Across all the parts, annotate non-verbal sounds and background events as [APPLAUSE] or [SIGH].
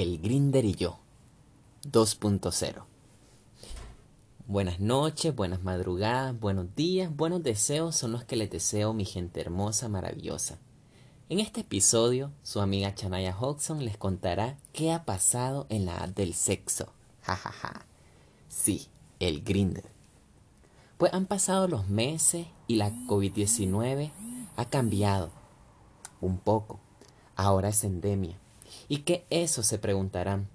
El Grinder y yo 2.0 Buenas noches, buenas madrugadas, buenos días, buenos deseos son los que les deseo mi gente hermosa, maravillosa. En este episodio, su amiga Chanaya Hodgson les contará qué ha pasado en la edad del sexo. Jajaja. Ja, ja. Sí, el Grinder. Pues han pasado los meses y la COVID-19 ha cambiado un poco. Ahora es endemia. ¿Y qué eso se preguntarán?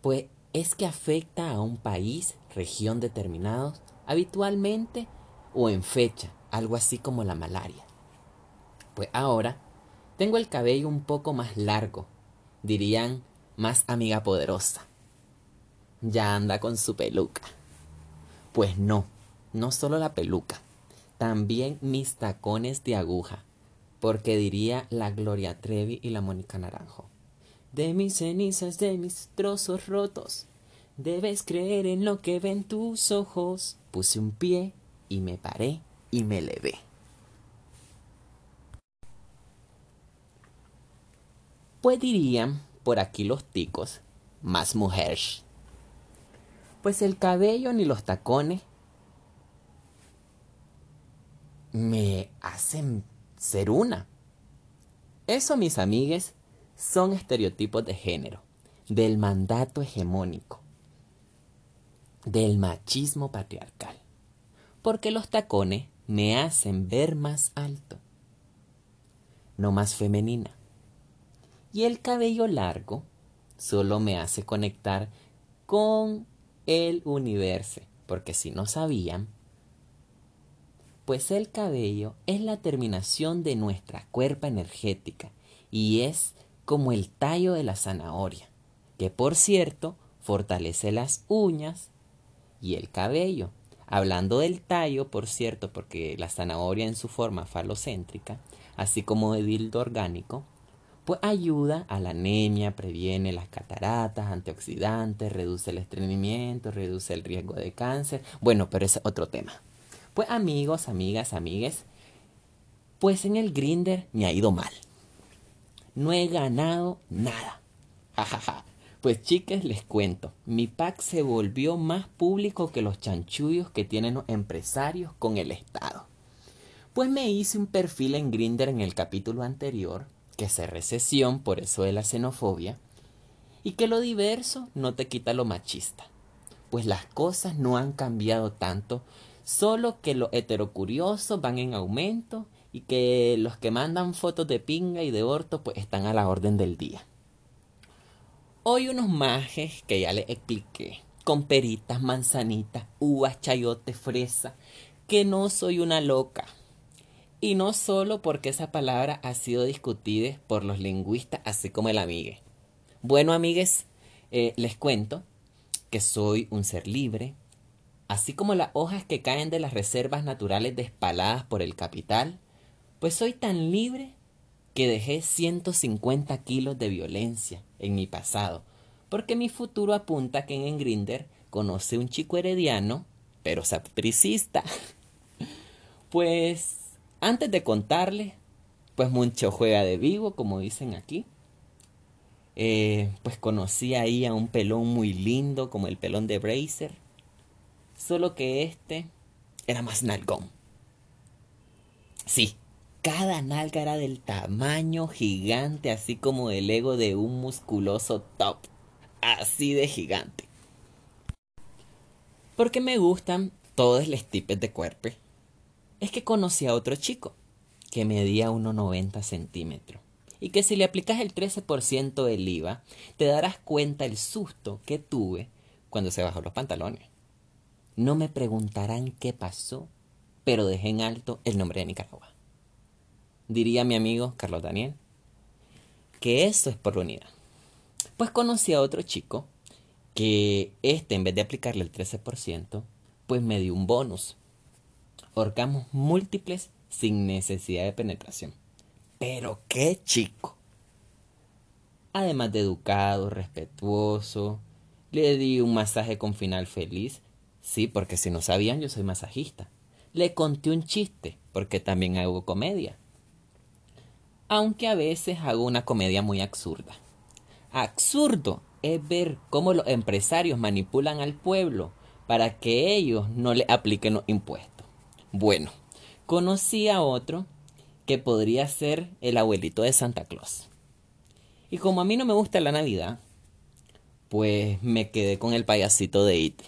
Pues es que afecta a un país, región determinados, habitualmente o en fecha, algo así como la malaria. Pues ahora tengo el cabello un poco más largo, dirían más amiga poderosa. Ya anda con su peluca. Pues no, no solo la peluca, también mis tacones de aguja, porque diría la Gloria Trevi y la Mónica Naranjo. De mis cenizas, de mis trozos rotos, debes creer en lo que ven tus ojos. Puse un pie y me paré y me levé. Pues dirían por aquí los ticos, más mujeres. Pues el cabello ni los tacones me hacen ser una. Eso, mis amigues, son estereotipos de género, del mandato hegemónico, del machismo patriarcal. Porque los tacones me hacen ver más alto, no más femenina. Y el cabello largo solo me hace conectar con el universo, porque si no sabían, pues el cabello es la terminación de nuestra cuerpa energética y es como el tallo de la zanahoria, que por cierto fortalece las uñas y el cabello. Hablando del tallo, por cierto, porque la zanahoria en su forma falocéntrica, así como de dildo orgánico, pues ayuda a la anemia, previene las cataratas, antioxidantes, reduce el estreñimiento, reduce el riesgo de cáncer. Bueno, pero es otro tema. Pues amigos, amigas, amigues, pues en el grinder me ha ido mal. No he ganado nada. Jajaja. Pues chicas, les cuento, mi pack se volvió más público que los chanchullos que tienen los empresarios con el Estado. Pues me hice un perfil en Grinder en el capítulo anterior que se recesión, por eso de la xenofobia, y que lo diverso no te quita lo machista. Pues las cosas no han cambiado tanto, solo que los heterocuriosos van en aumento y que los que mandan fotos de pinga y de orto pues están a la orden del día. Hoy unos majes que ya les expliqué, con peritas, manzanitas, uvas, chayote, fresa, que no soy una loca, y no solo porque esa palabra ha sido discutida por los lingüistas, así como el amigue. Bueno, amigues, eh, les cuento que soy un ser libre, así como las hojas que caen de las reservas naturales despaladas por el capital, pues soy tan libre que dejé 150 kilos de violencia en mi pasado, porque mi futuro apunta que en Grinder conoce un chico herediano, pero sapricista. [LAUGHS] pues antes de contarle, pues mucho juega de vivo, como dicen aquí. Eh, pues conocí ahí a un pelón muy lindo, como el pelón de Bracer. Solo que este era más nalgón. Sí, cada nalga era del tamaño gigante, así como el ego de un musculoso top. Así de gigante. Porque me gustan todos los tipos de cuerpo es que conocí a otro chico que medía 1,90 centímetros y que si le aplicas el 13% del IVA, te darás cuenta el susto que tuve cuando se bajó los pantalones. No me preguntarán qué pasó, pero dejé en alto el nombre de Nicaragua. Diría mi amigo Carlos Daniel que eso es por unidad. Pues conocí a otro chico que este, en vez de aplicarle el 13%, pues me dio un bonus orgasmos múltiples sin necesidad de penetración. Pero qué chico. Además de educado, respetuoso, le di un masaje con final feliz. Sí, porque si no sabían, yo soy masajista. Le conté un chiste, porque también hago comedia. Aunque a veces hago una comedia muy absurda. Absurdo es ver cómo los empresarios manipulan al pueblo para que ellos no le apliquen los impuestos. Bueno, conocí a otro que podría ser el abuelito de Santa Claus. Y como a mí no me gusta la Navidad, pues me quedé con el payasito de It,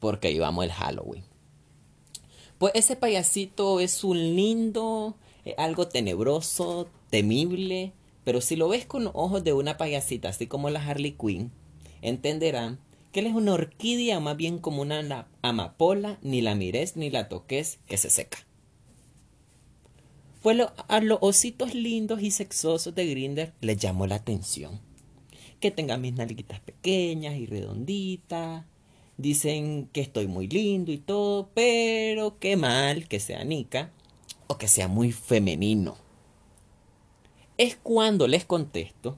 porque íbamos el Halloween. Pues ese payasito es un lindo, algo tenebroso, temible, pero si lo ves con ojos de una payasita, así como la Harley Quinn, entenderán que él es una orquídea, más bien como una amapola, ni la mires ni la toques, que se seca. Pues a los ositos lindos y sexosos de Grinder les llamó la atención. Que tenga mis nalguitas pequeñas y redonditas. Dicen que estoy muy lindo y todo, pero qué mal que sea Nika o que sea muy femenino es cuando les contesto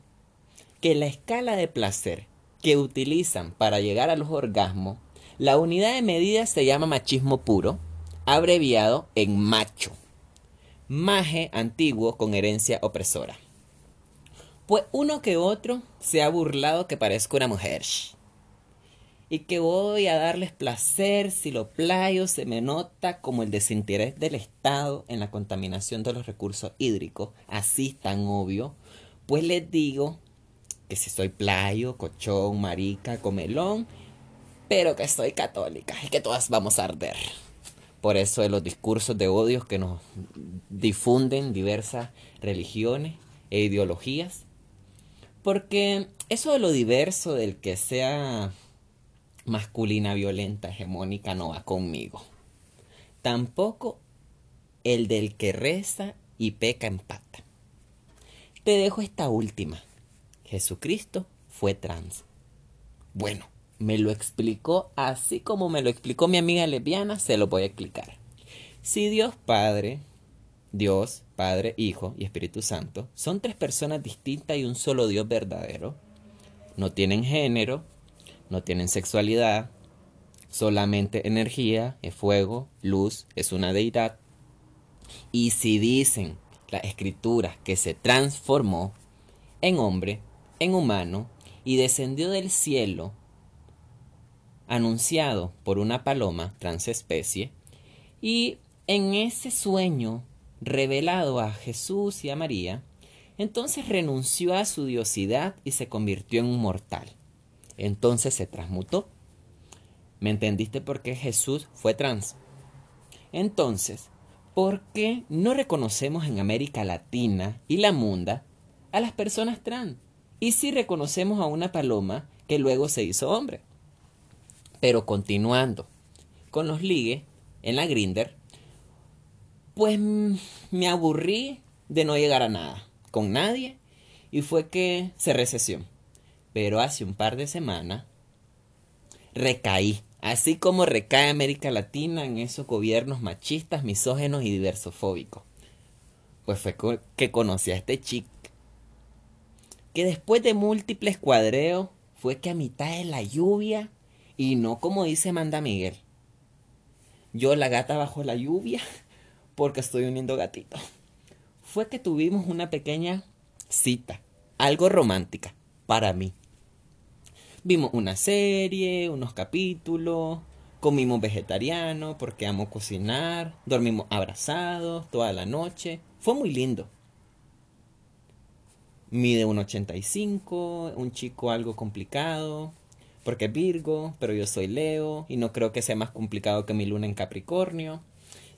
que la escala de placer que utilizan para llegar a los orgasmos, la unidad de medida se llama machismo puro, abreviado en macho, maje antiguo con herencia opresora. Pues uno que otro se ha burlado que parezca una mujer y que voy a darles placer si lo playo se me nota como el desinterés del Estado en la contaminación de los recursos hídricos, así tan obvio, pues les digo que si soy playo, cochón, marica, comelón, pero que soy católica y que todas vamos a arder. Por eso de los discursos de odios que nos difunden diversas religiones e ideologías. Porque eso de lo diverso, del que sea masculina violenta hegemónica no va conmigo. Tampoco el del que reza y peca empata. Te dejo esta última. Jesucristo fue trans. Bueno, me lo explicó así como me lo explicó mi amiga lesbiana, se lo voy a explicar. Si Dios Padre, Dios, Padre, Hijo y Espíritu Santo son tres personas distintas y un solo Dios verdadero, no tienen género, no tienen sexualidad, solamente energía, es fuego, luz, es una deidad. Y si dicen la escritura que se transformó en hombre, en humano, y descendió del cielo, anunciado por una paloma transespecie, y en ese sueño revelado a Jesús y a María, entonces renunció a su diosidad y se convirtió en un mortal. Entonces se transmutó. ¿Me entendiste por qué Jesús fue trans? Entonces, ¿por qué no reconocemos en América Latina y la Munda a las personas trans? Y si reconocemos a una paloma que luego se hizo hombre. Pero continuando con los ligues en la Grinder, pues me aburrí de no llegar a nada con nadie y fue que se recesión. Pero hace un par de semanas recaí, así como recae América Latina en esos gobiernos machistas, misógenos y diversofóbicos. Pues fue que conocí a este chico, que después de múltiples cuadreos fue que a mitad de la lluvia, y no como dice Manda Miguel, yo la gata bajo la lluvia, [LAUGHS] porque estoy uniendo gatitos, fue que tuvimos una pequeña cita, algo romántica, para mí. Vimos una serie, unos capítulos, comimos vegetariano porque amo cocinar, dormimos abrazados toda la noche. Fue muy lindo. Mide 1,85, un chico algo complicado, porque es Virgo, pero yo soy Leo y no creo que sea más complicado que mi luna en Capricornio.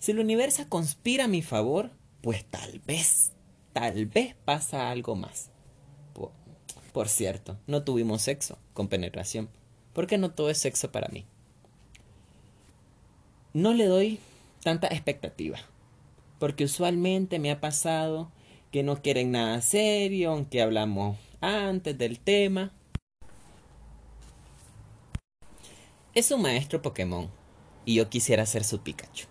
Si el universo conspira a mi favor, pues tal vez, tal vez pasa algo más. Por cierto, no tuvimos sexo con penetración, porque no todo es sexo para mí. No le doy tanta expectativa, porque usualmente me ha pasado que no quieren nada serio, aunque hablamos antes del tema. Es un maestro Pokémon y yo quisiera ser su Pikachu,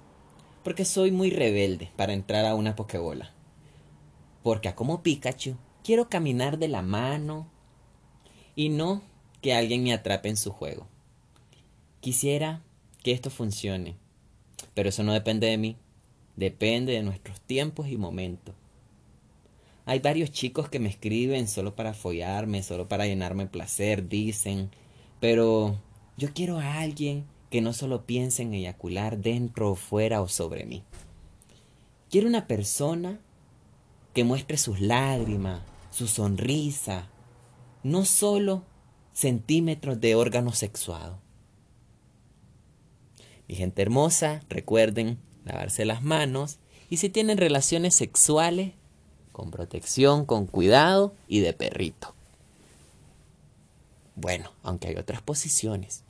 porque soy muy rebelde para entrar a una Pokébola. Porque como Pikachu quiero caminar de la mano, y no que alguien me atrape en su juego. Quisiera que esto funcione, pero eso no depende de mí, depende de nuestros tiempos y momentos. Hay varios chicos que me escriben solo para follarme, solo para llenarme placer, dicen. Pero yo quiero a alguien que no solo piense en eyacular dentro o fuera o sobre mí. Quiero una persona que muestre sus lágrimas, su sonrisa, no solo centímetros de órgano sexuado. Mi gente hermosa, recuerden lavarse las manos y si tienen relaciones sexuales, con protección, con cuidado y de perrito. Bueno, aunque hay otras posiciones.